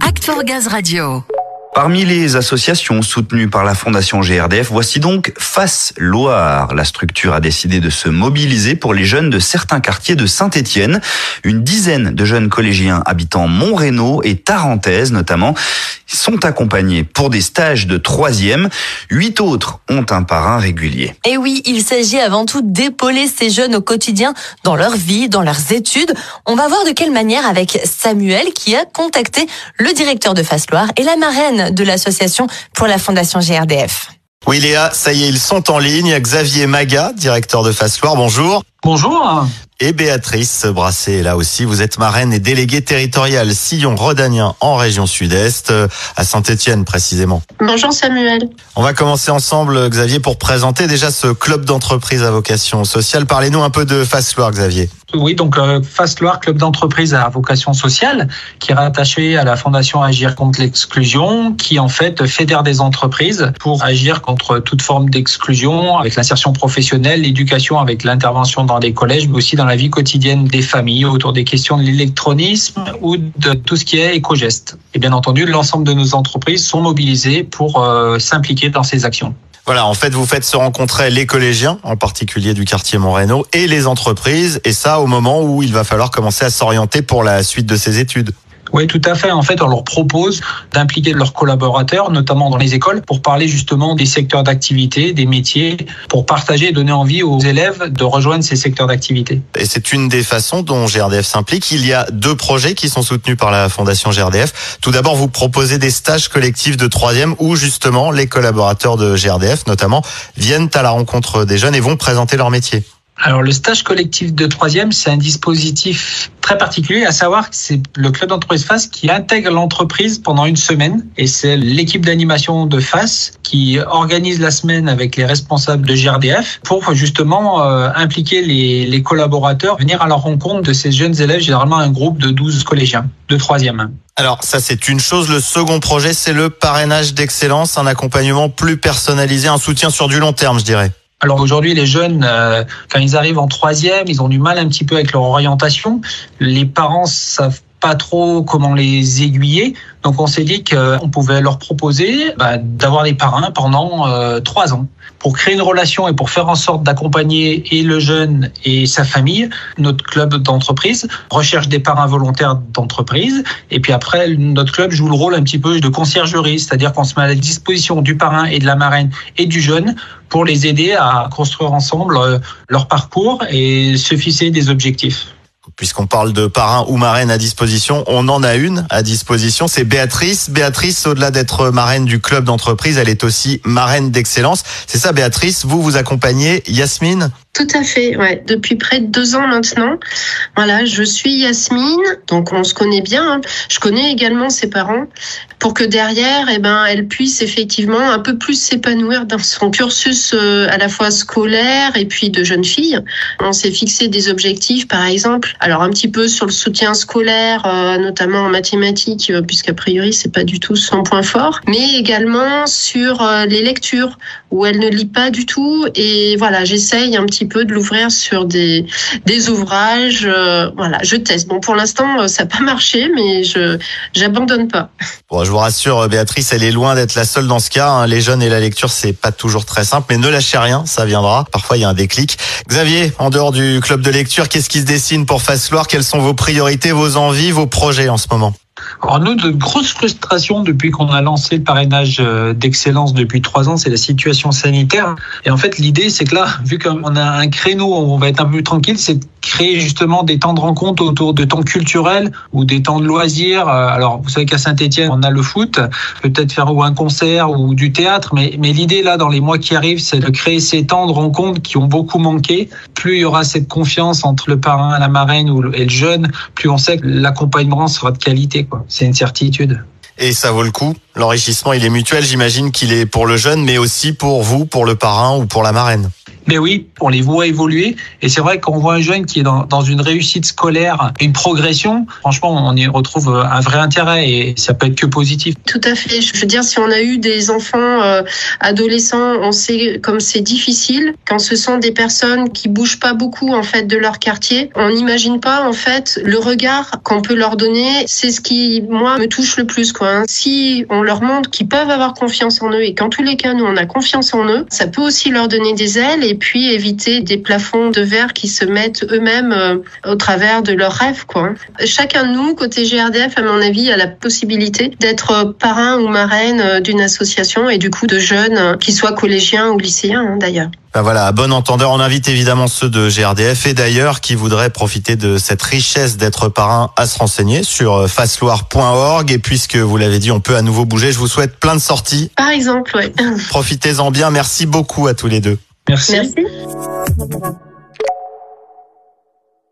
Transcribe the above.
Act for Gaz Radio. Parmi les associations soutenues par la Fondation GRDF, voici donc Face Loire. La structure a décidé de se mobiliser pour les jeunes de certains quartiers de Saint-Étienne. Une dizaine de jeunes collégiens habitant Montrénaud et Tarentaise notamment sont accompagnés pour des stages de troisième. Huit autres ont un parrain régulier. Et oui, il s'agit avant tout d'épauler ces jeunes au quotidien dans leur vie, dans leurs études. On va voir de quelle manière avec Samuel qui a contacté le directeur de Face Loire et la marraine de l'association pour la Fondation GRDF. Oui Léa, ça y est, ils sont en ligne. Xavier Maga, directeur de Face Loire, bonjour. Bonjour. Et Béatrice Brassé, là aussi, vous êtes marraine et déléguée territoriale Sillon-Rodanien en région sud-est, à Saint-Étienne précisément. Bonjour Samuel. On va commencer ensemble, Xavier, pour présenter déjà ce club d'entreprise à vocation sociale. Parlez-nous un peu de Face Loire, Xavier. Oui, donc euh, Face Loire, club d'entreprise à vocation sociale, qui est rattaché à la Fondation Agir contre l'exclusion, qui en fait fédère des entreprises pour agir contre toute forme d'exclusion, avec l'insertion professionnelle, l'éducation, avec l'intervention dans les collèges, mais aussi dans la vie quotidienne des familles autour des questions de l'électronisme ou de tout ce qui est éco-geste. Et bien entendu, l'ensemble de nos entreprises sont mobilisées pour euh, s'impliquer dans ces actions. Voilà, en fait, vous faites se rencontrer les collégiens, en particulier du quartier Montrénaud, et les entreprises, et ça au moment où il va falloir commencer à s'orienter pour la suite de ses études. Oui, tout à fait. En fait, on leur propose d'impliquer leurs collaborateurs, notamment dans les écoles, pour parler justement des secteurs d'activité, des métiers, pour partager et donner envie aux élèves de rejoindre ces secteurs d'activité. Et c'est une des façons dont GRDF s'implique. Il y a deux projets qui sont soutenus par la Fondation GRDF. Tout d'abord, vous proposez des stages collectifs de troisième où justement les collaborateurs de GRDF, notamment, viennent à la rencontre des jeunes et vont présenter leur métier. Alors le stage collectif de troisième, c'est un dispositif très particulier, à savoir que c'est le club d'entreprise FACE qui intègre l'entreprise pendant une semaine et c'est l'équipe d'animation de FACE qui organise la semaine avec les responsables de GRDF pour justement euh, impliquer les, les collaborateurs, venir à la rencontre de ces jeunes élèves, généralement un groupe de 12 collégiens de troisième. Alors ça c'est une chose. Le second projet c'est le parrainage d'excellence, un accompagnement plus personnalisé, un soutien sur du long terme je dirais. Alors aujourd'hui, les jeunes, euh, quand ils arrivent en troisième, ils ont du mal un petit peu avec leur orientation. Les parents savent pas trop comment les aiguiller. Donc on s'est dit qu'on pouvait leur proposer bah, d'avoir des parrains pendant euh, trois ans. Pour créer une relation et pour faire en sorte d'accompagner et le jeune et sa famille, notre club d'entreprise recherche des parrains volontaires d'entreprise. Et puis après, notre club joue le rôle un petit peu de conciergerie, c'est-à-dire qu'on se met à la disposition du parrain et de la marraine et du jeune pour les aider à construire ensemble euh, leur parcours et se fixer des objectifs puisqu'on parle de parrain ou marraine à disposition, on en a une à disposition, c'est Béatrice. Béatrice, au-delà d'être marraine du club d'entreprise, elle est aussi marraine d'excellence. C'est ça, Béatrice, vous vous accompagnez Yasmine? Tout à fait, ouais. Depuis près de deux ans maintenant. Voilà, je suis Yasmine, donc on se connaît bien. Hein. Je connais également ses parents pour que derrière, eh ben, elle puisse effectivement un peu plus s'épanouir dans son cursus euh, à la fois scolaire et puis de jeune fille. On s'est fixé des objectifs, par exemple, alors un petit peu sur le soutien scolaire, euh, notamment en mathématiques, euh, puisqu'a priori c'est pas du tout son point fort, mais également sur les lectures où elle ne lit pas du tout. Et voilà, j'essaye un petit peu de l'ouvrir sur des, des ouvrages. Euh, voilà, je teste. Bon, pour l'instant, euh, ça n'a pas marché, mais je j'abandonne pas. Bon, je vous rassure, Béatrice, elle est loin d'être la seule dans ce cas. Hein. Les jeunes et la lecture, c'est pas toujours très simple, mais ne lâchez rien, ça viendra. Parfois, il y a un déclic. Xavier, en dehors du club de lecture, qu'est-ce qui se dessine pour Face Loire? Quelles sont vos priorités, vos envies, vos projets en ce moment? Alors nous, de grosses frustrations depuis qu'on a lancé le parrainage euh, d'excellence depuis trois ans, c'est la situation sanitaire. Et en fait, l'idée, c'est que là, vu qu'on a un créneau, on va être un peu tranquille, c'est créer justement des temps de rencontre autour de temps culturels ou des temps de loisirs. Euh, alors, vous savez qu'à Saint-Etienne, on a le foot, peut-être faire ou un concert ou du théâtre, mais, mais l'idée là, dans les mois qui arrivent, c'est de créer ces temps de rencontre qui ont beaucoup manqué. Plus il y aura cette confiance entre le parrain, la marraine et le jeune, plus on sait que l'accompagnement sera de qualité. C'est une certitude. Et ça vaut le coup. L'enrichissement, il est mutuel. J'imagine qu'il est pour le jeune, mais aussi pour vous, pour le parrain ou pour la marraine. Mais oui, on les voit évoluer. Et c'est vrai qu'on voit un jeune qui est dans, une réussite scolaire, une progression, franchement, on y retrouve un vrai intérêt et ça peut être que positif. Tout à fait. Je veux dire, si on a eu des enfants euh, adolescents, on sait comme c'est difficile. Quand ce sont des personnes qui bougent pas beaucoup en fait de leur quartier, on n'imagine pas en fait le regard qu'on peut leur donner. C'est ce qui moi me touche le plus quoi. Hein. Si on leur montre qu'ils peuvent avoir confiance en eux et qu'en tous les cas nous on a confiance en eux, ça peut aussi leur donner des ailes et puis éviter des plafonds de verre qui se mettent eux-mêmes euh, au travers de leurs rêves quoi. Chacun de nous côté GRDF à mon avis a la possibilité d'être parrain ou marraine euh, d'une association et du coup de jeunes, euh, qui soient collégiens ou lycéens hein, d'ailleurs. Ben voilà, à bon entendeur, on invite évidemment ceux de GRDF et d'ailleurs qui voudraient profiter de cette richesse d'être parrain à se renseigner sur euh, faceloire.org et puisque vous l'avez dit, on peut à nouveau bouger, je vous souhaite plein de sorties. Par exemple, oui. Profitez-en bien, merci beaucoup à tous les deux. Merci.